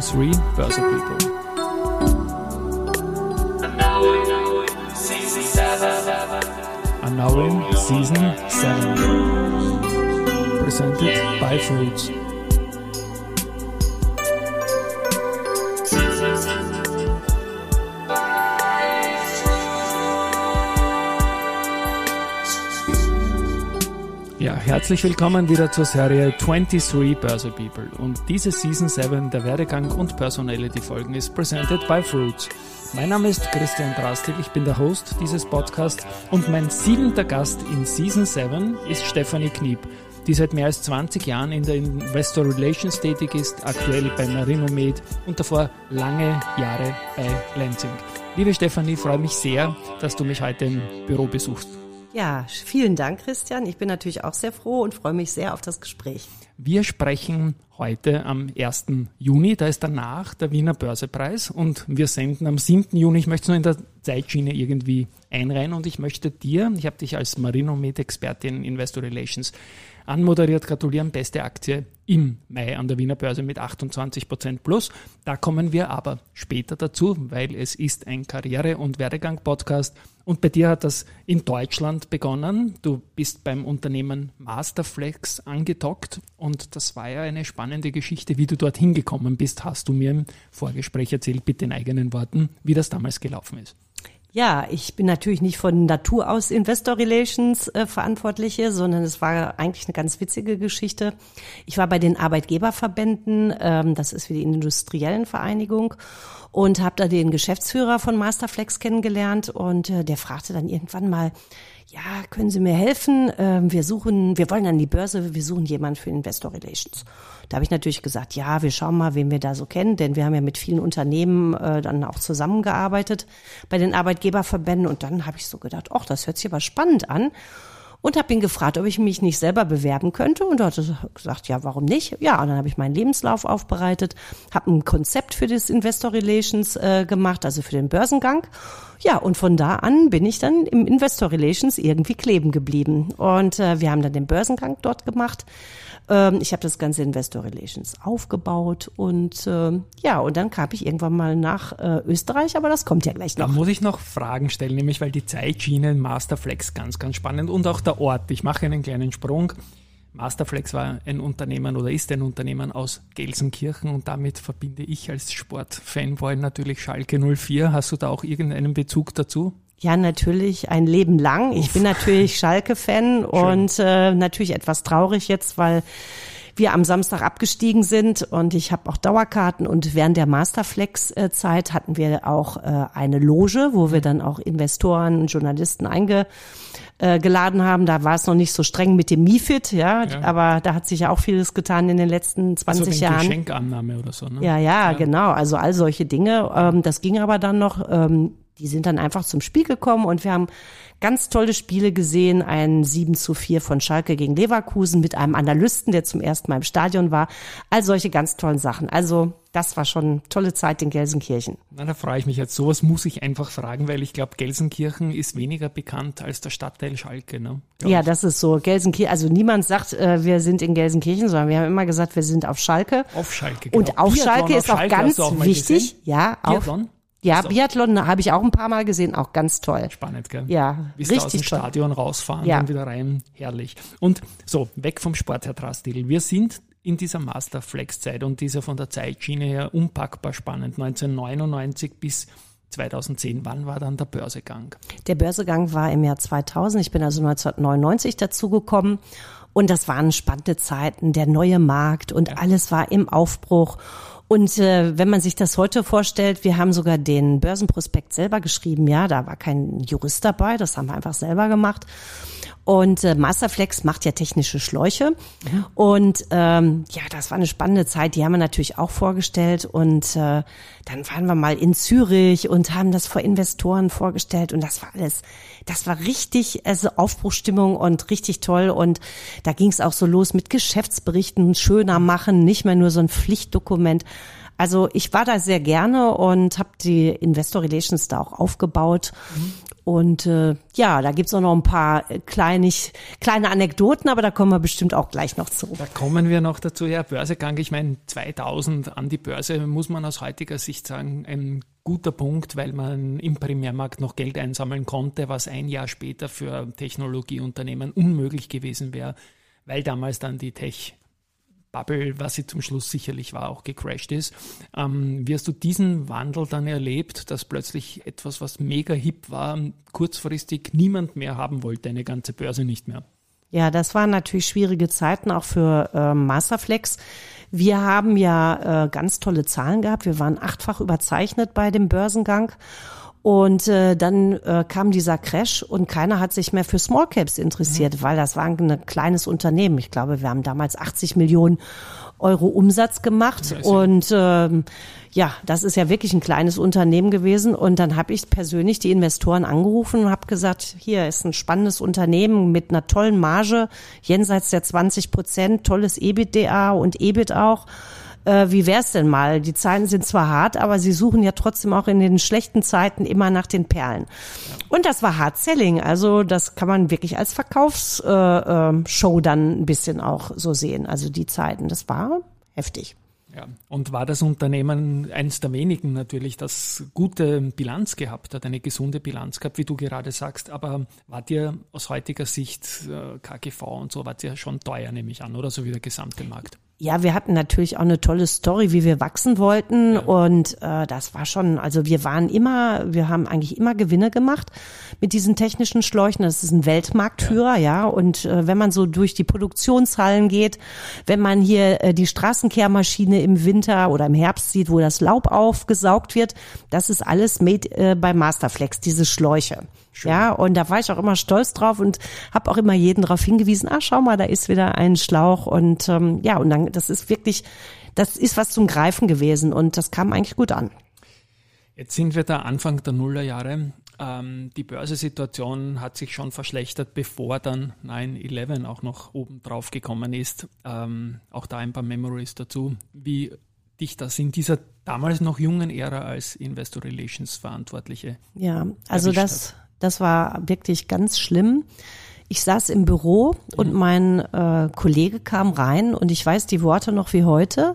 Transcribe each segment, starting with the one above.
23 Börse People. And now in season 7. Presented by Fruits. Herzlich willkommen wieder zur Serie 23 Börse People. Und diese Season 7 der Werdegang und Personality Folgen ist presented by Fruits. Mein Name ist Christian Drastil, ich bin der Host dieses Podcasts und mein siebenter Gast in Season 7 ist Stefanie Kniep, die seit mehr als 20 Jahren in der Investor Relations tätig ist, aktuell bei Marinomed und davor lange Jahre bei Lansing. Liebe Stefanie, freue mich sehr, dass du mich heute im Büro besuchst. Ja, vielen Dank, Christian. Ich bin natürlich auch sehr froh und freue mich sehr auf das Gespräch. Wir sprechen heute am 1. Juni, da ist danach der Wiener Börsepreis und wir senden am 7. Juni. Ich möchte es nur in der Zeitschiene irgendwie einreihen und ich möchte dir, ich habe dich als Marinomed-Expertin Investor Relations anmoderiert, gratulieren, beste Aktie im Mai an der Wiener Börse mit 28 Prozent plus. Da kommen wir aber später dazu, weil es ist ein Karriere- und Werdegang-Podcast und bei dir hat das in Deutschland begonnen. Du bist beim Unternehmen Masterflex angedockt und das war ja eine spannende Geschichte, wie du dorthin gekommen bist. Hast du mir im Vorgespräch erzählt, bitte in eigenen Worten, wie das damals gelaufen ist. Ja, ich bin natürlich nicht von Natur aus Investor Relations äh, Verantwortliche, sondern es war eigentlich eine ganz witzige Geschichte. Ich war bei den Arbeitgeberverbänden, ähm, das ist wie die Industriellen Vereinigung und habe da den Geschäftsführer von Masterflex kennengelernt und äh, der fragte dann irgendwann mal, ja, können Sie mir helfen? Ähm, wir suchen, wir wollen an die Börse, wir suchen jemanden für Investor Relations. Da habe ich natürlich gesagt, ja, wir schauen mal, wen wir da so kennen, denn wir haben ja mit vielen Unternehmen äh, dann auch zusammengearbeitet bei den Arbeitgeberverbänden und dann habe ich so gedacht, ach, das hört sich aber spannend an und habe ihn gefragt, ob ich mich nicht selber bewerben könnte. Und er hat gesagt, ja, warum nicht? Ja, und dann habe ich meinen Lebenslauf aufbereitet, habe ein Konzept für das Investor Relations äh, gemacht, also für den Börsengang. Ja, und von da an bin ich dann im Investor Relations irgendwie kleben geblieben. Und äh, wir haben dann den Börsengang dort gemacht. Ähm, ich habe das ganze Investor Relations aufgebaut und äh, ja, und dann kam ich irgendwann mal nach äh, Österreich, aber das kommt ja gleich noch. Da muss ich noch Fragen stellen, nämlich weil die Zeitschiene Masterflex ganz, ganz spannend und auch der Ort. Ich mache einen kleinen Sprung. Masterflex war ein Unternehmen oder ist ein Unternehmen aus Gelsenkirchen und damit verbinde ich als Sportfanboy natürlich Schalke 04. Hast du da auch irgendeinen Bezug dazu? Ja, natürlich ein Leben lang. Ich Uff. bin natürlich Schalke-Fan und äh, natürlich etwas traurig jetzt, weil wir am Samstag abgestiegen sind und ich habe auch Dauerkarten und während der Masterflex-Zeit hatten wir auch äh, eine Loge, wo wir dann auch Investoren und Journalisten einge äh, haben. Da war es noch nicht so streng mit dem MIFID, ja, ja, aber da hat sich ja auch vieles getan in den letzten 20 also Jahren. Geschenkannahme oder so, ne? Ja, ja, ja, genau. Also all solche Dinge. Ähm, das ging aber dann noch. Ähm, die sind dann einfach zum Spiel gekommen und wir haben ganz tolle Spiele gesehen. Ein 7 zu 4 von Schalke gegen Leverkusen mit einem Analysten, der zum ersten Mal im Stadion war. All solche ganz tollen Sachen. Also das war schon eine tolle Zeit in Gelsenkirchen. Na, da freue ich mich jetzt. Sowas muss ich einfach fragen, weil ich glaube, Gelsenkirchen ist weniger bekannt als der Stadtteil Schalke. Ne? Ja, das ist so. Gelsenkirchen, also niemand sagt, äh, wir sind in Gelsenkirchen, sondern wir haben immer gesagt, wir sind auf Schalke. Auf Schalke, genau. Und auf Biathlon Schalke ist auch ganz auch wichtig. Ja, auf, Biathlon? Ja, so. Biathlon habe ich auch ein paar Mal gesehen, auch ganz toll. Spannend, gell? Ja, Bis richtig aus dem. Stadion rausfahren ja. und wieder rein, herrlich. Und so, weg vom Sport, Herr Drastil. Wir sind in dieser Masterflex-Zeit und dieser von der Zeitschiene her unpackbar spannend. 1999 bis 2010. Wann war dann der Börsegang? Der Börsegang war im Jahr 2000. Ich bin also 1999 dazugekommen. Und das waren spannende Zeiten, der neue Markt und ja. alles war im Aufbruch. Und äh, wenn man sich das heute vorstellt, wir haben sogar den Börsenprospekt selber geschrieben, ja, da war kein Jurist dabei, das haben wir einfach selber gemacht. Und äh, Masterflex macht ja technische Schläuche. Mhm. Und ähm, ja, das war eine spannende Zeit. Die haben wir natürlich auch vorgestellt. Und äh, dann waren wir mal in Zürich und haben das vor Investoren vorgestellt. Und das war alles, das war richtig, also Aufbruchstimmung und richtig toll. Und da ging es auch so los mit Geschäftsberichten, schöner machen, nicht mehr nur so ein Pflichtdokument. Also ich war da sehr gerne und habe die Investor Relations da auch aufgebaut. Mhm. Und äh, ja, da gibt's auch noch ein paar kleinig, kleine Anekdoten, aber da kommen wir bestimmt auch gleich noch zu. Da kommen wir noch dazu. Ja, Börsegang, ich meine, 2000 an die Börse muss man aus heutiger Sicht sagen, ein guter Punkt, weil man im Primärmarkt noch Geld einsammeln konnte, was ein Jahr später für Technologieunternehmen unmöglich gewesen wäre, weil damals dann die Tech Bubble, was sie zum Schluss sicherlich war, auch gecrashed ist. Ähm, wie hast du diesen Wandel dann erlebt, dass plötzlich etwas, was mega hip war, kurzfristig niemand mehr haben wollte, eine ganze Börse nicht mehr? Ja, das waren natürlich schwierige Zeiten auch für äh, Masterflex. Wir haben ja äh, ganz tolle Zahlen gehabt. Wir waren achtfach überzeichnet bei dem Börsengang. Und äh, dann äh, kam dieser Crash und keiner hat sich mehr für Small Caps interessiert, mhm. weil das war ein kleines Unternehmen. Ich glaube, wir haben damals 80 Millionen Euro Umsatz gemacht und ähm, ja, das ist ja wirklich ein kleines Unternehmen gewesen. Und dann habe ich persönlich die Investoren angerufen und habe gesagt, hier ist ein spannendes Unternehmen mit einer tollen Marge, jenseits der 20 Prozent, tolles EBITDA und EBIT auch äh, wie wär's denn mal? Die Zeiten sind zwar hart, aber sie suchen ja trotzdem auch in den schlechten Zeiten immer nach den Perlen. Und das war Hard Selling, also das kann man wirklich als Verkaufsshow äh, äh, dann ein bisschen auch so sehen. Also die Zeiten, das war heftig. Ja, und war das Unternehmen eines der wenigen natürlich, das gute Bilanz gehabt hat, eine gesunde Bilanz gehabt, wie du gerade sagst, aber war dir aus heutiger Sicht äh, KGV und so, war dir schon teuer, nehme ich an, oder so wie der gesamte Markt? Ja, wir hatten natürlich auch eine tolle Story, wie wir wachsen wollten. Ja. Und äh, das war schon, also wir waren immer, wir haben eigentlich immer Gewinne gemacht mit diesen technischen Schläuchen. Das ist ein Weltmarktführer, ja. ja. Und äh, wenn man so durch die Produktionshallen geht, wenn man hier äh, die Straßenkehrmaschine im Winter oder im Herbst sieht, wo das Laub aufgesaugt wird, das ist alles made äh, bei Masterflex, diese Schläuche. Schön. Ja, und da war ich auch immer stolz drauf und habe auch immer jeden darauf hingewiesen, ah, schau mal, da ist wieder ein Schlauch und ähm, ja, und dann, das ist wirklich, das ist was zum Greifen gewesen und das kam eigentlich gut an. Jetzt sind wir da Anfang der Nullerjahre. Ähm, die Börsesituation hat sich schon verschlechtert, bevor dann 9-11 auch noch oben drauf gekommen ist. Ähm, auch da ein paar Memories dazu. Wie dich das in dieser damals noch jungen Ära als Investor Relations Verantwortliche? Ja, also das, hat? Das war wirklich ganz schlimm. Ich saß im Büro und mhm. mein äh, Kollege kam rein und ich weiß die Worte noch wie heute.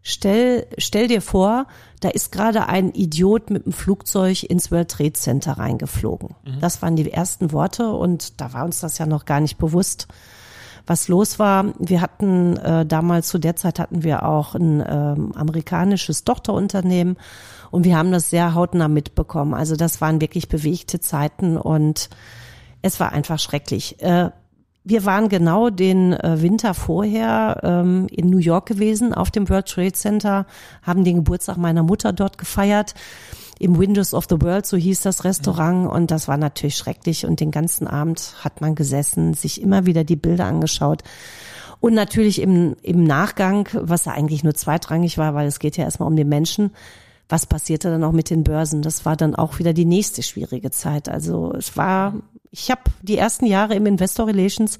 Stell, stell dir vor, da ist gerade ein Idiot mit dem Flugzeug ins World Trade Center reingeflogen. Mhm. Das waren die ersten Worte und da war uns das ja noch gar nicht bewusst, was los war. Wir hatten äh, damals zu der Zeit hatten wir auch ein ähm, amerikanisches Tochterunternehmen und wir haben das sehr hautnah mitbekommen. Also das waren wirklich bewegte Zeiten und es war einfach schrecklich. Äh, wir waren genau den äh, Winter vorher ähm, in New York gewesen, auf dem World Trade Center, haben den Geburtstag meiner Mutter dort gefeiert. Im Windows of the World, so hieß das Restaurant. Und das war natürlich schrecklich. Und den ganzen Abend hat man gesessen, sich immer wieder die Bilder angeschaut. Und natürlich im, im Nachgang, was ja eigentlich nur zweitrangig war, weil es geht ja erstmal um den Menschen, was passierte dann auch mit den Börsen? Das war dann auch wieder die nächste schwierige Zeit. Also es war, ich habe die ersten Jahre im Investor Relations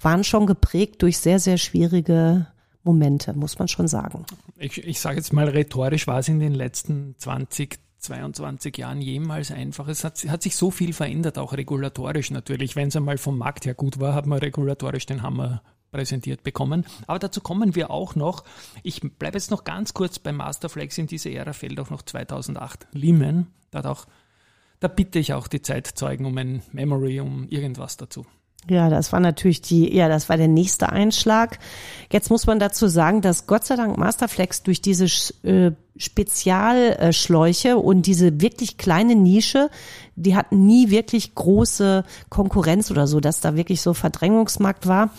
waren schon geprägt durch sehr, sehr schwierige Momente, muss man schon sagen. Ich, ich sage jetzt mal rhetorisch, war es in den letzten 20, 22 Jahren jemals einfach. Es hat, hat, sich so viel verändert, auch regulatorisch natürlich. Wenn es einmal vom Markt her gut war, hat man regulatorisch den Hammer präsentiert bekommen. Aber dazu kommen wir auch noch. Ich bleibe jetzt noch ganz kurz bei Masterflex. In diese Ära fällt auch noch 2008 Lehman. Da, auch, da bitte ich auch die Zeitzeugen um ein Memory, um irgendwas dazu. Ja, das war natürlich die, ja, das war der nächste Einschlag. Jetzt muss man dazu sagen, dass Gott sei Dank Masterflex durch diese äh, Spezialschläuche und diese wirklich kleine Nische, die hatten nie wirklich große Konkurrenz oder so, dass da wirklich so Verdrängungsmarkt war.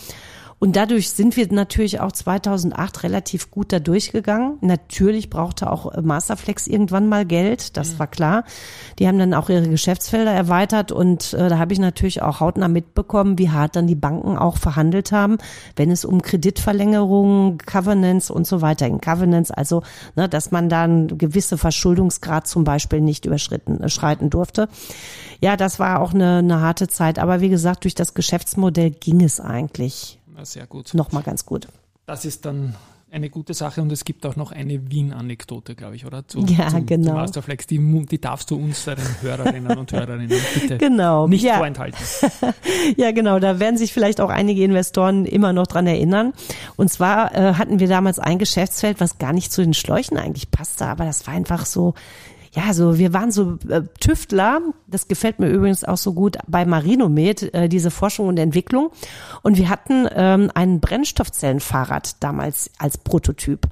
Und dadurch sind wir natürlich auch 2008 relativ gut da durchgegangen. Natürlich brauchte auch Masterflex irgendwann mal Geld, das mhm. war klar. Die haben dann auch ihre Geschäftsfelder erweitert und äh, da habe ich natürlich auch hautnah mitbekommen, wie hart dann die Banken auch verhandelt haben, wenn es um Kreditverlängerungen, Covenants und so weiter ging. Covenants, also, ne, dass man dann gewisse Verschuldungsgrad zum Beispiel nicht überschritten, äh, schreiten durfte. Ja, das war auch eine, eine harte Zeit. Aber wie gesagt, durch das Geschäftsmodell ging es eigentlich sehr gut. Nochmal ganz gut. Das ist dann eine gute Sache und es gibt auch noch eine Wien-Anekdote, glaube ich, oder? Zu, ja, zum, genau. Zum Masterflex. Die, die darfst du unseren Hörerinnen und Hörerinnen bitte genau. nicht ja. vorenthalten. ja, genau. Da werden sich vielleicht auch einige Investoren immer noch dran erinnern. Und zwar äh, hatten wir damals ein Geschäftsfeld, was gar nicht zu den Schläuchen eigentlich passte, aber das war einfach so ja, so wir waren so äh, Tüftler, das gefällt mir übrigens auch so gut bei Marinomed, äh, diese Forschung und Entwicklung. Und wir hatten ähm, ein Brennstoffzellenfahrrad damals als Prototyp.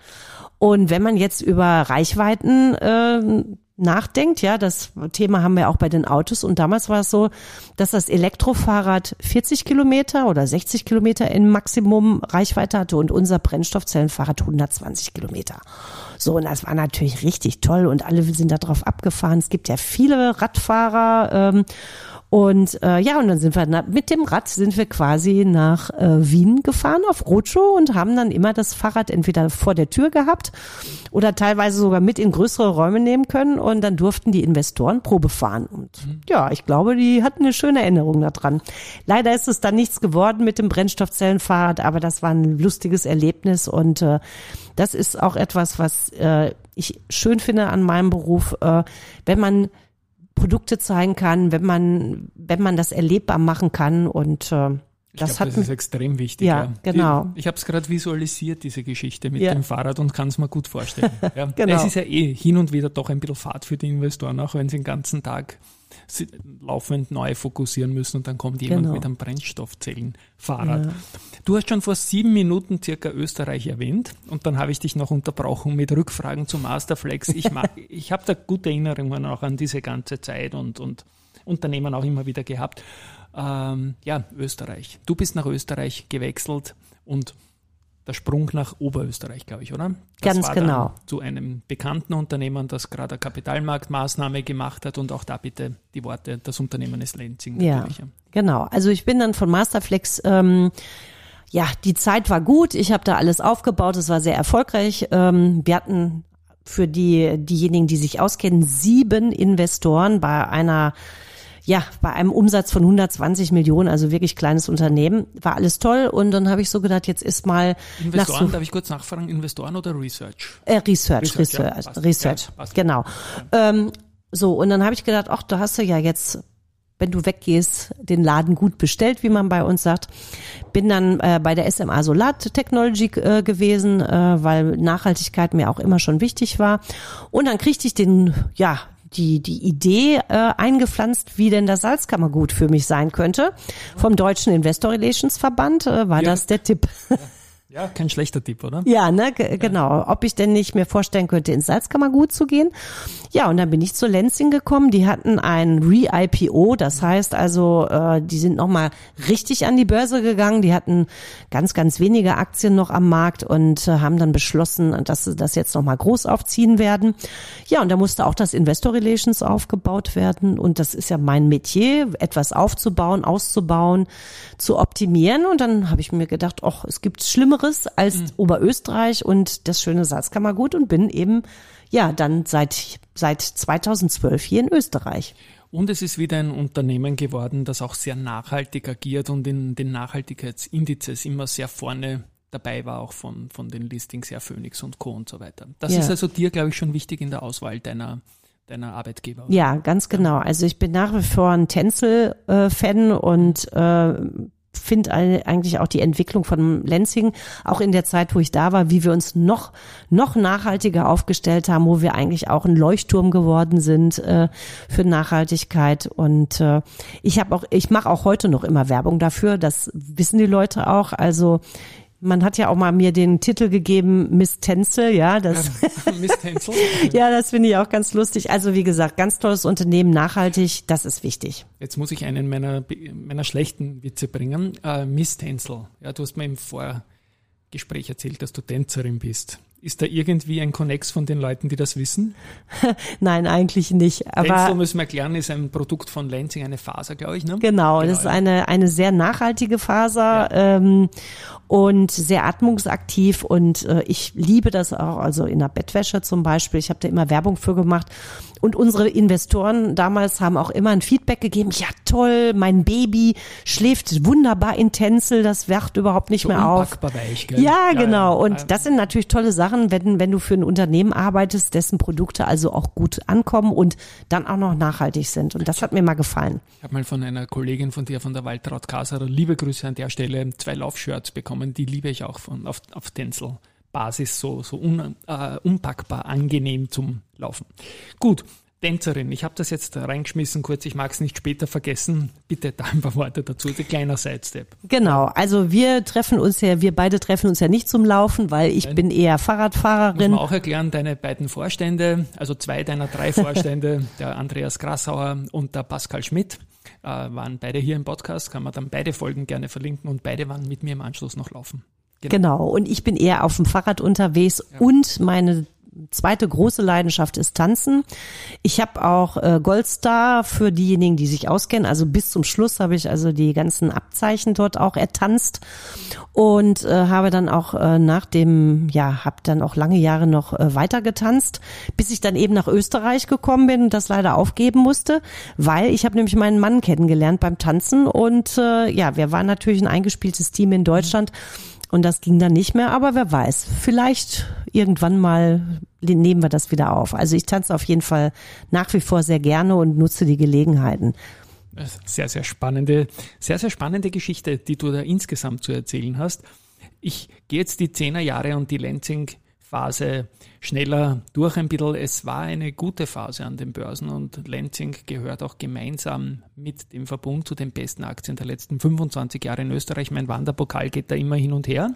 Und wenn man jetzt über Reichweiten äh, nachdenkt, ja, das Thema haben wir auch bei den Autos und damals war es so, dass das Elektrofahrrad 40 Kilometer oder 60 Kilometer in Maximum Reichweite hatte und unser Brennstoffzellenfahrrad 120 Kilometer. So, und das war natürlich richtig toll und alle sind da drauf abgefahren. Es gibt ja viele Radfahrer ähm, und äh, ja, und dann sind wir mit dem Rad sind wir quasi nach äh, Wien gefahren auf Roadshow und haben dann immer das Fahrrad entweder vor der Tür gehabt oder teilweise sogar mit in größere Räume nehmen können und dann durften die Investoren Probe fahren. Und mhm. ja, ich glaube, die hatten eine schöne Erinnerung daran. Leider ist es dann nichts geworden mit dem Brennstoffzellenfahrrad, aber das war ein lustiges Erlebnis und äh, das ist auch etwas, was äh, ich schön finde an meinem Beruf, äh, wenn man Produkte zeigen kann, wenn man, wenn man das erlebbar machen kann und äh, das, glaub, hat, das ist extrem wichtig. Ja, ja. genau. Ich, ich habe es gerade visualisiert, diese Geschichte mit ja. dem Fahrrad und kann es mir gut vorstellen. Ja. genau. Es ist ja eh hin und wieder doch ein bisschen Fahrt für die Investoren, auch wenn sie den ganzen Tag laufend neu fokussieren müssen und dann kommt jemand genau. mit einem Brennstoffzellenfahrrad. Ja. Du hast schon vor sieben Minuten circa Österreich erwähnt und dann habe ich dich noch unterbrochen mit Rückfragen zu Masterflex. Ich, ich habe da gute Erinnerungen auch an diese ganze Zeit und, und Unternehmen auch immer wieder gehabt. Ähm, ja, Österreich. Du bist nach Österreich gewechselt und der Sprung nach Oberösterreich, glaube ich, oder? Das Ganz genau. Zu einem bekannten Unternehmen, das gerade eine Kapitalmarktmaßnahme gemacht hat und auch da bitte die Worte, das Unternehmen ist Lenzing. Ja, genau. Also ich bin dann von Masterflex, ähm, ja, die Zeit war gut. Ich habe da alles aufgebaut. Es war sehr erfolgreich. Ähm, wir hatten für die diejenigen, die sich auskennen, sieben Investoren bei einer ja, bei einem Umsatz von 120 Millionen, also wirklich kleines Unternehmen, war alles toll. Und dann habe ich so gedacht, jetzt ist mal. Investoren, darf ich kurz nachfragen, Investoren oder Research? Äh, Research, Research, Research, ja, Research ja, genau. Ja. Ähm, so, und dann habe ich gedacht, ach, da hast du ja jetzt wenn du weggehst, den Laden gut bestellt, wie man bei uns sagt. Bin dann äh, bei der SMA Solar Technology äh, gewesen, äh, weil Nachhaltigkeit mir auch immer schon wichtig war. Und dann kriegte ich den, ja, die, die Idee äh, eingepflanzt, wie denn das Salzkammergut für mich sein könnte. Vom Deutschen Investor Relations Verband äh, war ja. das der Tipp. Ja. Ja, kein schlechter Tipp, oder? Ja, ne, genau. Ob ich denn nicht mir vorstellen könnte, ins Salzkammergut zu gehen. Ja, und dann bin ich zu Lenzing gekommen. Die hatten ein Re-IPO, das heißt also, äh, die sind nochmal richtig an die Börse gegangen. Die hatten ganz, ganz wenige Aktien noch am Markt und äh, haben dann beschlossen, dass sie das jetzt nochmal groß aufziehen werden. Ja, und da musste auch das Investor Relations aufgebaut werden. Und das ist ja mein Metier, etwas aufzubauen, auszubauen, zu optimieren. Und dann habe ich mir gedacht, ach, es gibt Schlimmeres als mhm. Oberösterreich und das schöne Salzkammergut und bin eben ja dann seit seit 2012 hier in Österreich. Und es ist wieder ein Unternehmen geworden, das auch sehr nachhaltig agiert und in den Nachhaltigkeitsindizes immer sehr vorne dabei war, auch von, von den Listings, ja, Phoenix und Co. und so weiter. Das ja. ist also dir, glaube ich, schon wichtig in der Auswahl deiner, deiner Arbeitgeber. Oder? Ja, ganz genau. Also ich bin nach wie vor ein Tänzel-Fan und äh, finde eigentlich auch die Entwicklung von Lenzing, auch in der Zeit, wo ich da war, wie wir uns noch, noch nachhaltiger aufgestellt haben, wo wir eigentlich auch ein Leuchtturm geworden sind äh, für Nachhaltigkeit. Und äh, ich habe auch, ich mache auch heute noch immer Werbung dafür, das wissen die Leute auch. Also man hat ja auch mal mir den Titel gegeben, Miss Tänzel, ja, das, ja, Miss Tänzel. ja, das finde ich auch ganz lustig. Also wie gesagt, ganz tolles Unternehmen, nachhaltig, das ist wichtig. Jetzt muss ich einen meiner, meiner schlechten Witze bringen. Äh, Miss Tänzel, ja, du hast mir im Vorgespräch erzählt, dass du Tänzerin bist. Ist da irgendwie ein Connex von den Leuten, die das wissen? Nein, eigentlich nicht. Aber Denzel, müssen wir erklären, ist ein Produkt von Lansing, eine Faser, glaube ich. Ne? Genau, genau, das ist eine, eine sehr nachhaltige Faser ja. ähm, und sehr atmungsaktiv und äh, ich liebe das auch, also in der Bettwäsche zum Beispiel. Ich habe da immer Werbung für gemacht und unsere Investoren damals haben auch immer ein Feedback gegeben, ja toll, mein Baby schläft wunderbar in Tänzel, das wacht überhaupt nicht So mehr auf. weich, gell? Ja, Ja, genau. ja. Und das sind natürlich tolle Sachen, wenn, wenn du für ein Unternehmen arbeitest, dessen Produkte also auch gut ankommen und dann auch noch nachhaltig sind. Und das hat mir mal gefallen. Ich habe mal von einer Kollegin von dir, von der Waltraud Kaserer, liebe Grüße an der Stelle, zwei Laufshirts bekommen. Die liebe ich auch von, auf, auf Tänzelbasis, so, so un, äh, unpackbar, angenehm zum Laufen. Gut, Tänzerin, ich habe das jetzt reingeschmissen kurz, ich mag es nicht später vergessen. Bitte da ein paar Worte dazu, ein kleiner Sidestep. Genau. Also wir treffen uns ja, wir beide treffen uns ja nicht zum Laufen, weil ich bin eher Muss Fahrradfahrerin. man auch erklären, deine beiden Vorstände, also zwei deiner drei Vorstände, der Andreas Grassauer und der Pascal Schmidt, äh, waren beide hier im Podcast, kann man dann beide Folgen gerne verlinken und beide waren mit mir im Anschluss noch laufen. Genau. Und ich bin eher auf dem Fahrrad unterwegs und meine zweite große Leidenschaft ist Tanzen. Ich habe auch äh, Goldstar für diejenigen, die sich auskennen. Also bis zum Schluss habe ich also die ganzen Abzeichen dort auch ertanzt und äh, habe dann auch äh, nach dem, ja, habe dann auch lange Jahre noch äh, weiter getanzt, bis ich dann eben nach Österreich gekommen bin und das leider aufgeben musste, weil ich habe nämlich meinen Mann kennengelernt beim Tanzen und äh, ja, wir waren natürlich ein eingespieltes Team in Deutschland. Und das ging dann nicht mehr, aber wer weiß, vielleicht irgendwann mal nehmen wir das wieder auf. Also ich tanze auf jeden Fall nach wie vor sehr gerne und nutze die Gelegenheiten. Sehr, sehr spannende, sehr, sehr spannende Geschichte, die du da insgesamt zu erzählen hast. Ich gehe jetzt die Zehnerjahre und die Lansing-Phase schneller durch ein bisschen. Es war eine gute Phase an den Börsen und Lansing gehört auch gemeinsam mit dem Verbund zu den besten Aktien der letzten 25 Jahre in Österreich. Mein Wanderpokal geht da immer hin und her.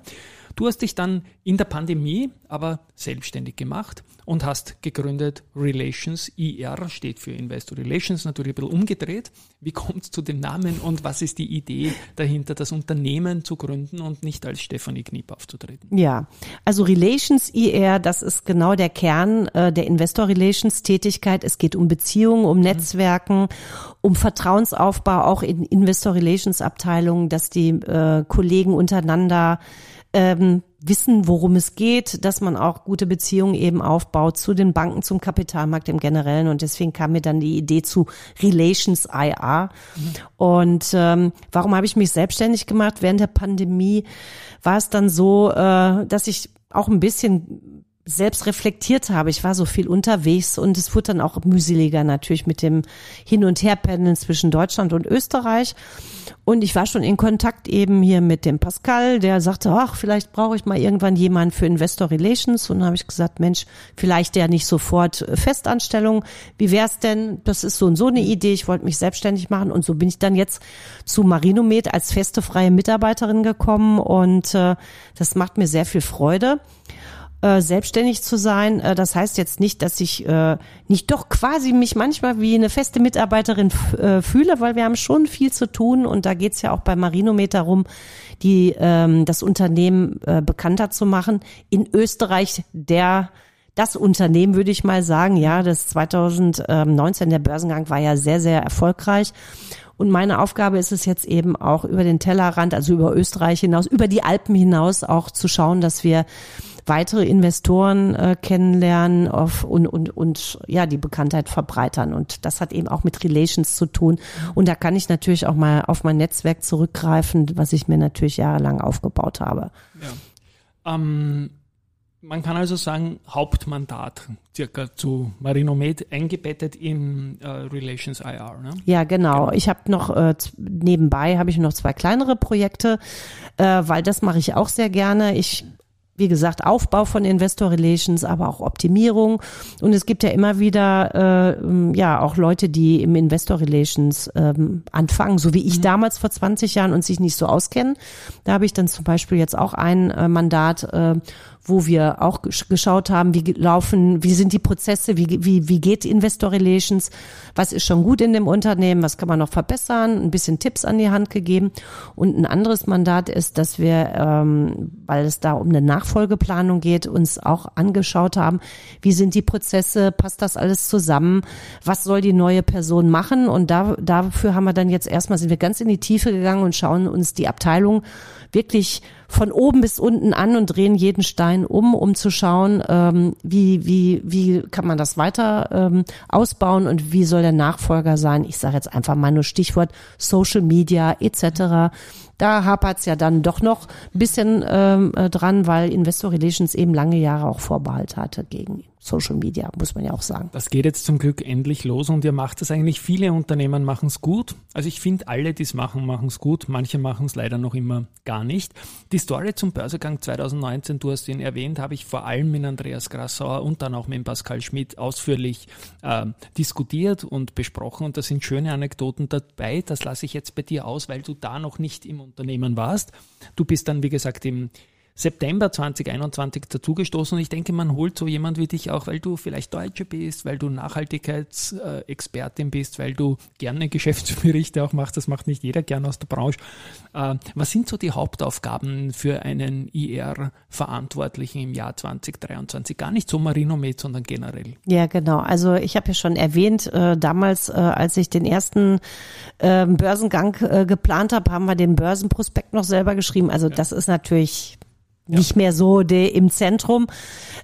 Du hast dich dann in der Pandemie aber selbstständig gemacht und hast gegründet Relations IR, steht für Investor Relations, natürlich ein bisschen umgedreht. Wie kommt es zu dem Namen und was ist die Idee dahinter, das Unternehmen zu gründen und nicht als Stefanie Kniep aufzutreten? Ja, also Relations IR, das ist genau der Kern äh, der Investor Relations Tätigkeit. Es geht um Beziehungen, um Netzwerken, um Vertrauensaufbau, auch in Investor Relations Abteilungen, dass die äh, Kollegen untereinander ähm, wissen, worum es geht, dass man auch gute Beziehungen eben aufbaut zu den Banken, zum Kapitalmarkt im Generellen. Und deswegen kam mir dann die Idee zu Relations IR. Und ähm, warum habe ich mich selbstständig gemacht? Während der Pandemie war es dann so, äh, dass ich auch ein bisschen selbst reflektiert habe. Ich war so viel unterwegs und es wurde dann auch mühseliger natürlich mit dem Hin- und Herpendeln zwischen Deutschland und Österreich. Und ich war schon in Kontakt eben hier mit dem Pascal, der sagte, ach, vielleicht brauche ich mal irgendwann jemanden für Investor Relations. Und dann habe ich gesagt, Mensch, vielleicht ja nicht sofort Festanstellung. Wie wär's denn? Das ist so und so eine Idee. Ich wollte mich selbstständig machen. Und so bin ich dann jetzt zu Marinomed als feste freie Mitarbeiterin gekommen. Und äh, das macht mir sehr viel Freude äh, selbstständig zu sein. Äh, das heißt jetzt nicht, dass ich äh, nicht doch quasi mich manchmal wie eine feste Mitarbeiterin äh, fühle, weil wir haben schon viel zu tun und da geht's ja auch bei Marinometer rum, die ähm, das Unternehmen äh, bekannter zu machen. In Österreich der das Unternehmen, würde ich mal sagen, ja, das 2019, der Börsengang war ja sehr, sehr erfolgreich. Und meine Aufgabe ist es jetzt eben auch über den Tellerrand, also über Österreich hinaus, über die Alpen hinaus auch zu schauen, dass wir weitere Investoren äh, kennenlernen auf, und, und, und ja, die Bekanntheit verbreitern. Und das hat eben auch mit Relations zu tun. Und da kann ich natürlich auch mal auf mein Netzwerk zurückgreifen, was ich mir natürlich jahrelang aufgebaut habe. Ja. Ähm, man kann also sagen, Hauptmandat circa zu Marinomed eingebettet in äh, Relations IR. Ne? Ja, genau. Ich habe noch äh, nebenbei habe ich noch zwei kleinere Projekte, äh, weil das mache ich auch sehr gerne. Ich wie gesagt, Aufbau von Investor Relations, aber auch Optimierung. Und es gibt ja immer wieder äh, ja auch Leute, die im Investor Relations ähm, anfangen, so wie ich mhm. damals vor 20 Jahren und sich nicht so auskennen. Da habe ich dann zum Beispiel jetzt auch ein äh, Mandat, äh, wo wir auch geschaut haben, wie laufen, wie sind die Prozesse, wie, wie, wie geht Investor Relations, was ist schon gut in dem Unternehmen, was kann man noch verbessern, ein bisschen Tipps an die Hand gegeben. Und ein anderes Mandat ist, dass wir, ähm, weil es da um eine Nachfolgeplanung geht, uns auch angeschaut haben, wie sind die Prozesse, passt das alles zusammen, was soll die neue Person machen. Und da, dafür haben wir dann jetzt erstmal, sind wir ganz in die Tiefe gegangen und schauen uns die Abteilung wirklich von oben bis unten an und drehen jeden Stein um, um zu schauen, ähm, wie, wie, wie kann man das weiter ähm, ausbauen und wie soll der Nachfolger sein. Ich sage jetzt einfach mal nur Stichwort Social Media etc. Da hapert es ja dann doch noch ein bisschen ähm, äh, dran, weil Investor Relations eben lange Jahre auch Vorbehalt hatte gegen Social Media, muss man ja auch sagen. Das geht jetzt zum Glück endlich los und ihr macht es eigentlich. Viele Unternehmen machen es gut. Also ich finde, alle, die es machen, machen es gut. Manche machen es leider noch immer gar nicht. Die Story zum Börsegang 2019, du hast ihn erwähnt, habe ich vor allem mit Andreas Grassauer und dann auch mit Pascal Schmidt ausführlich äh, diskutiert und besprochen. Und da sind schöne Anekdoten dabei. Das lasse ich jetzt bei dir aus, weil du da noch nicht im Unternehmen warst. Du bist dann, wie gesagt, im September 2021 dazugestoßen und ich denke, man holt so jemand wie dich auch, weil du vielleicht Deutsche bist, weil du Nachhaltigkeitsexpertin bist, weil du gerne Geschäftsberichte auch machst. Das macht nicht jeder gern aus der Branche. Äh, was sind so die Hauptaufgaben für einen IR-Verantwortlichen im Jahr 2023? Gar nicht so Marinomed, sondern generell. Ja, genau. Also ich habe ja schon erwähnt, äh, damals, äh, als ich den ersten ähm, Börsengang geplant habe, haben wir den Börsenprospekt noch selber geschrieben. Also ja. das ist natürlich nicht mehr so de, im Zentrum.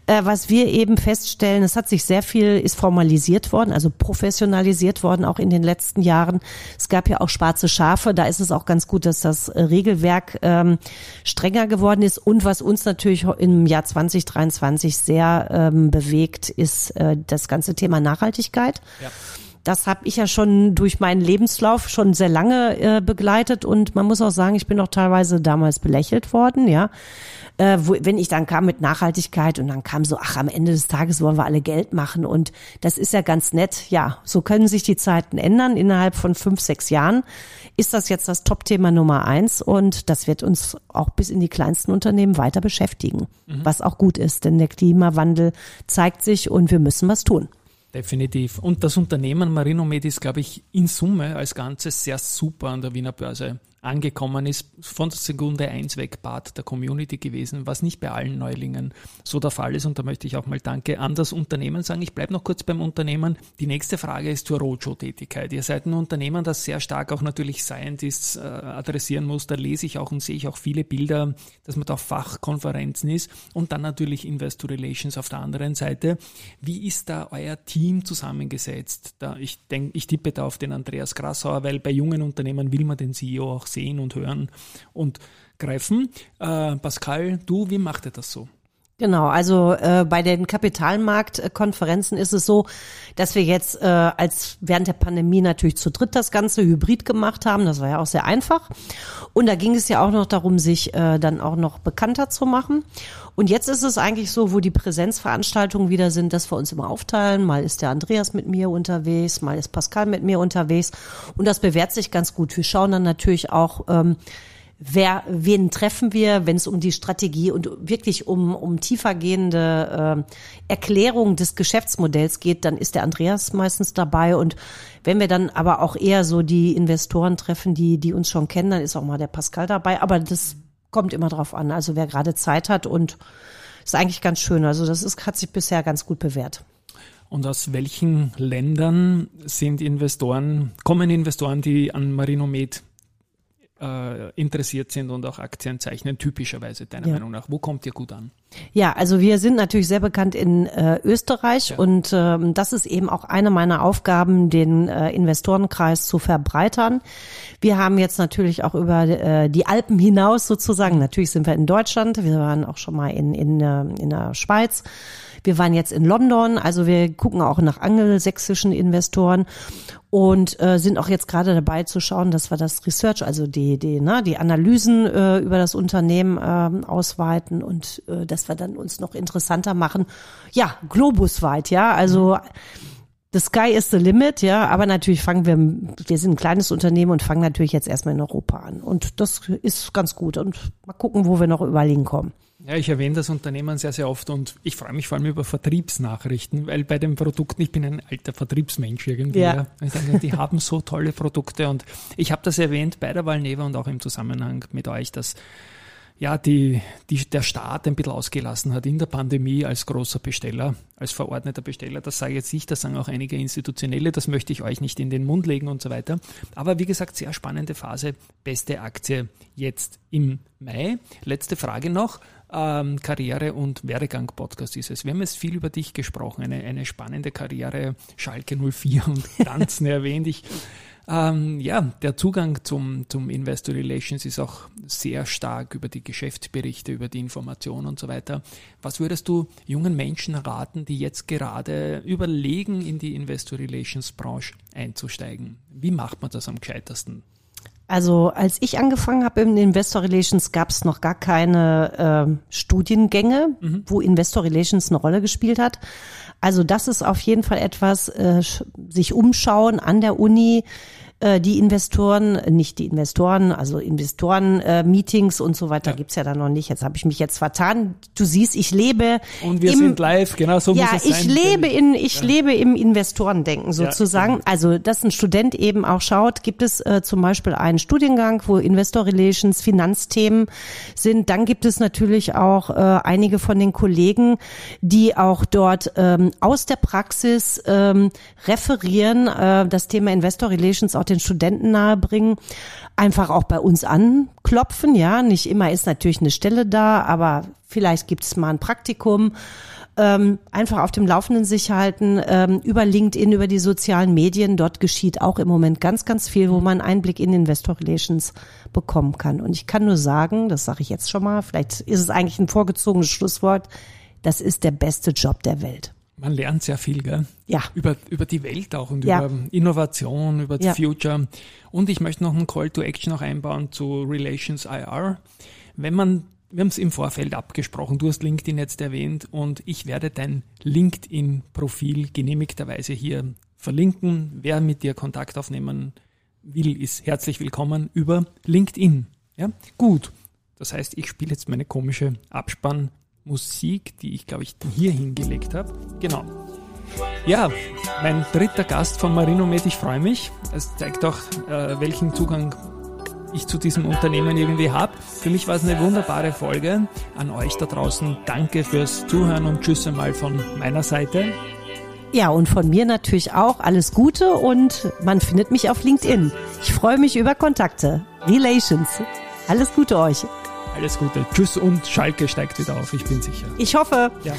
Äh, was wir eben feststellen, es hat sich sehr viel, ist formalisiert worden, also professionalisiert worden, auch in den letzten Jahren. Es gab ja auch schwarze Schafe, da ist es auch ganz gut, dass das Regelwerk ähm, strenger geworden ist. Und was uns natürlich im Jahr 2023 sehr ähm, bewegt, ist äh, das ganze Thema Nachhaltigkeit. Ja. Das habe ich ja schon durch meinen Lebenslauf schon sehr lange äh, begleitet und man muss auch sagen, ich bin auch teilweise damals belächelt worden, ja äh, wo, wenn ich dann kam mit Nachhaltigkeit und dann kam so, ach, am Ende des Tages wollen wir alle Geld machen und das ist ja ganz nett. Ja, so können sich die Zeiten ändern. Innerhalb von fünf, sechs Jahren ist das jetzt das Top-Thema Nummer eins und das wird uns auch bis in die kleinsten Unternehmen weiter beschäftigen, mhm. was auch gut ist, denn der Klimawandel zeigt sich und wir müssen was tun. Definitiv. Und das Unternehmen Marinomed ist, glaube ich, in Summe als Ganzes sehr super an der Wiener Börse angekommen ist, von Sekunde eins weg Part der Community gewesen, was nicht bei allen Neulingen so der Fall ist. Und da möchte ich auch mal Danke an das Unternehmen sagen. Ich bleibe noch kurz beim Unternehmen. Die nächste Frage ist zur Roadshow-Tätigkeit. Ihr seid ein Unternehmen, das sehr stark auch natürlich Scientists äh, adressieren muss. Da lese ich auch und sehe ich auch viele Bilder, dass man da auf Fachkonferenzen ist und dann natürlich Investor Relations auf der anderen Seite. Wie ist da euer Team zusammengesetzt? Da ich denke, ich tippe da auf den Andreas Grassauer, weil bei jungen Unternehmen will man den CEO auch sehen und hören und greifen. Äh, Pascal, du, wie macht ihr das so? Genau, also äh, bei den Kapitalmarktkonferenzen ist es so, dass wir jetzt äh, als während der Pandemie natürlich zu dritt das Ganze hybrid gemacht haben. Das war ja auch sehr einfach. Und da ging es ja auch noch darum, sich äh, dann auch noch bekannter zu machen. Und jetzt ist es eigentlich so, wo die Präsenzveranstaltungen wieder sind, dass wir uns immer aufteilen. Mal ist der Andreas mit mir unterwegs, mal ist Pascal mit mir unterwegs. Und das bewährt sich ganz gut. Wir schauen dann natürlich auch, ähm, wer, wen treffen wir, wenn es um die Strategie und wirklich um, um tiefergehende äh, Erklärung des Geschäftsmodells geht, dann ist der Andreas meistens dabei. Und wenn wir dann aber auch eher so die Investoren treffen, die, die uns schon kennen, dann ist auch mal der Pascal dabei. Aber das kommt immer drauf an. Also wer gerade Zeit hat und ist eigentlich ganz schön. Also das ist, hat sich bisher ganz gut bewährt. Und aus welchen Ländern sind Investoren, kommen Investoren, die an Marinomed äh, interessiert sind und auch Aktien zeichnen, typischerweise deiner ja. Meinung nach? Wo kommt ihr gut an? Ja, also wir sind natürlich sehr bekannt in äh, Österreich ja. und ähm, das ist eben auch eine meiner Aufgaben, den äh, Investorenkreis zu verbreitern. Wir haben jetzt natürlich auch über äh, die Alpen hinaus sozusagen, natürlich sind wir in Deutschland, wir waren auch schon mal in, in, äh, in der Schweiz. Wir waren jetzt in London, also wir gucken auch nach angelsächsischen Investoren und äh, sind auch jetzt gerade dabei zu schauen, dass wir das Research, also die die ne, die Analysen äh, über das Unternehmen äh, ausweiten und äh, dass wir dann uns noch interessanter machen. Ja, globusweit, ja, also The sky is the limit, ja, aber natürlich fangen wir, wir sind ein kleines Unternehmen und fangen natürlich jetzt erstmal in Europa an. Und das ist ganz gut. Und mal gucken, wo wir noch überall hinkommen. Ja, ich erwähne das Unternehmen sehr, sehr oft und ich freue mich vor allem über Vertriebsnachrichten, weil bei den Produkten, ich bin ein alter Vertriebsmensch irgendwie. Ja. ja. Die haben so tolle Produkte und ich habe das erwähnt bei der Valneva und auch im Zusammenhang mit euch, dass ja, die, die, der Staat ein bisschen ausgelassen hat in der Pandemie als großer Besteller, als verordneter Besteller. Das sage jetzt ich, das sagen auch einige Institutionelle, das möchte ich euch nicht in den Mund legen und so weiter. Aber wie gesagt, sehr spannende Phase. Beste Aktie jetzt im Mai. Letzte Frage noch. Ähm, Karriere- und Werdegang-Podcast ist es. Wir haben jetzt viel über dich gesprochen, eine, eine spannende Karriere, Schalke 04 und Ganzen erwähnt. Ich ähm, ja, der Zugang zum, zum Investor Relations ist auch sehr stark über die Geschäftsberichte, über die Information und so weiter. Was würdest du jungen Menschen raten, die jetzt gerade überlegen, in die Investor Relations Branche einzusteigen? Wie macht man das am gescheitersten? Also als ich angefangen habe im Investor Relations gab es noch gar keine äh, Studiengänge, mhm. wo Investor Relations eine Rolle gespielt hat. Also das ist auf jeden Fall etwas, äh, sich umschauen an der Uni, äh, die Investoren, nicht die Investoren, also Investoren-Meetings äh, und so weiter ja. gibt's ja da noch nicht. Jetzt habe ich mich jetzt vertan. Du siehst, ich lebe. Und wir im, sind live, genau so ja, muss es sein. Ja, ich lebe in, ich ja. lebe im Investorendenken sozusagen. Ja, genau. Also, dass ein Student eben auch schaut, gibt es äh, zum Beispiel einen Studiengang, wo Investor Relations, Finanzthemen sind. Dann gibt es natürlich auch äh, einige von den Kollegen, die auch dort ähm, aus der Praxis ähm, referieren, äh, das Thema Investor Relations auch den Studenten nahebringen, einfach auch bei uns anklopfen. Ja, nicht immer ist natürlich eine Stelle da, aber vielleicht gibt es mal ein Praktikum. Ähm, einfach auf dem Laufenden sich halten, ähm, über LinkedIn, über die sozialen Medien. Dort geschieht auch im Moment ganz, ganz viel, wo man Einblick in Investor Relations bekommen kann. Und ich kann nur sagen, das sage ich jetzt schon mal, vielleicht ist es eigentlich ein vorgezogenes Schlusswort, das ist der beste Job der Welt. Man lernt sehr viel, gell? Ja. Über, über die Welt auch und ja. über Innovation, über ja. Future. Und ich möchte noch einen Call to Action noch einbauen zu Relations IR. Wenn man, wir haben es im Vorfeld abgesprochen, du hast LinkedIn jetzt erwähnt und ich werde dein LinkedIn-Profil genehmigterweise hier verlinken. Wer mit dir Kontakt aufnehmen will, ist herzlich willkommen über LinkedIn. Ja, gut. Das heißt, ich spiele jetzt meine komische Abspann Musik, die ich glaube ich hier hingelegt habe. Genau. Ja, mein dritter Gast von Marino Med, ich freue mich. Es zeigt auch, äh, welchen Zugang ich zu diesem Unternehmen irgendwie habe. Für mich war es eine wunderbare Folge. An euch da draußen danke fürs Zuhören und Tschüss einmal von meiner Seite. Ja, und von mir natürlich auch alles Gute und man findet mich auf LinkedIn. Ich freue mich über Kontakte. Relations. Alles Gute euch. Alles Gute. Tschüss und Schalke steigt wieder auf, ich bin sicher. Ich hoffe. Ja.